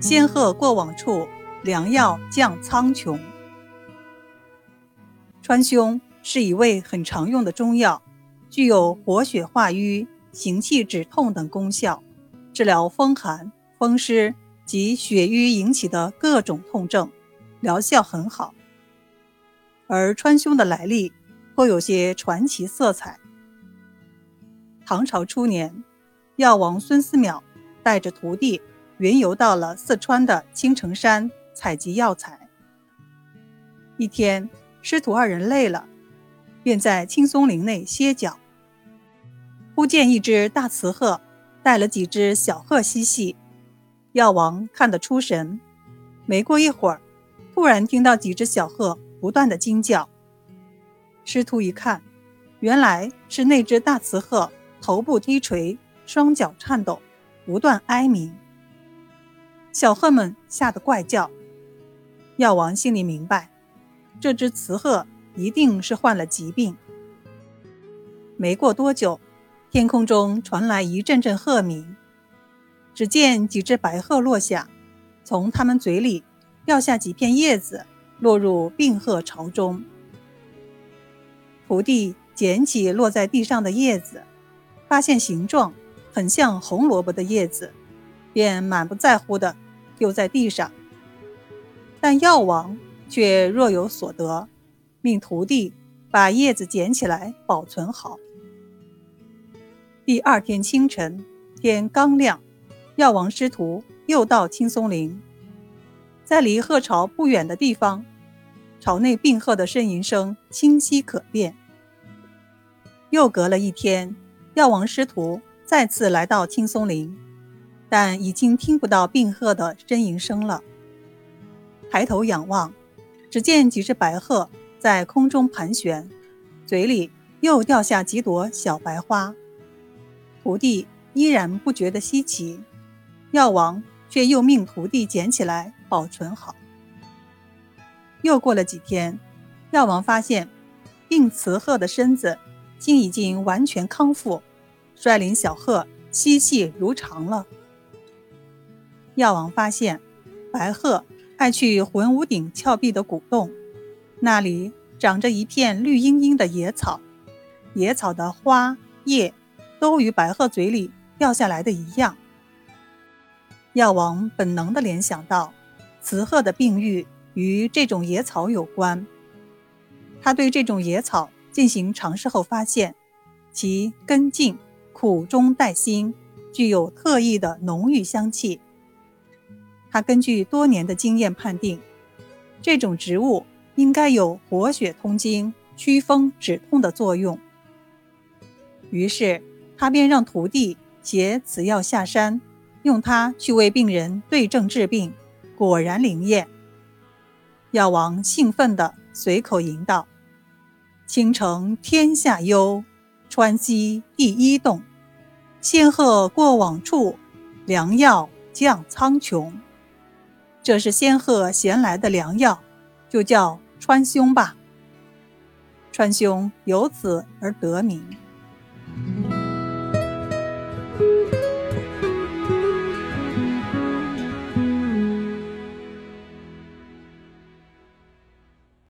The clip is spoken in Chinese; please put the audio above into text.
仙鹤过往处，良药降苍穹。川芎是一味很常用的中药，具有活血化瘀、行气止痛等功效，治疗风寒、风湿及血瘀引起的各种痛症，疗效很好。而川芎的来历颇有些传奇色彩。唐朝初年，药王孙思邈带着徒弟。云游到了四川的青城山采集药材。一天，师徒二人累了，便在青松林内歇脚。忽见一只大雌鹤带了几只小鹤嬉戏，药王看得出神。没过一会儿，突然听到几只小鹤不断的惊叫。师徒一看，原来是那只大雌鹤头部低垂，双脚颤抖，不断哀鸣。小鹤们吓得怪叫，药王心里明白，这只雌鹤一定是患了疾病。没过多久，天空中传来一阵阵鹤鸣，只见几只白鹤落下，从它们嘴里掉下几片叶子，落入病鹤巢中。徒弟捡起落在地上的叶子，发现形状很像红萝卜的叶子，便满不在乎的。丢在地上，但药王却若有所得，命徒弟把叶子捡起来保存好。第二天清晨，天刚亮，药王师徒又到青松林，在离鹤巢不远的地方，巢内病鹤的呻吟声清晰可辨。又隔了一天，药王师徒再次来到青松林。但已经听不到病鹤的呻吟声了。抬头仰望，只见几只白鹤在空中盘旋，嘴里又掉下几朵小白花。徒弟依然不觉得稀奇，药王却又命徒弟捡起来保存好。又过了几天，药王发现病雌鹤的身子竟已经完全康复，率领小鹤嬉戏如常了。药王发现，白鹤爱去魂武顶峭壁的古洞，那里长着一片绿茵茵的野草，野草的花叶都与白鹤嘴里掉下来的一样。药王本能地联想到，雌鹤的病愈与这种野草有关。他对这种野草进行尝试后发现，其根茎苦中带辛，具有特异的浓郁香气。他根据多年的经验判定，这种植物应该有活血通经、祛风止痛的作用。于是，他便让徒弟携此药下山，用它去为病人对症治病，果然灵验。药王兴奋地随口吟道：“青城天下幽，川西第一洞，仙鹤过往处，良药降苍穹。”这是仙鹤衔来的良药，就叫川芎吧。川芎由此而得名。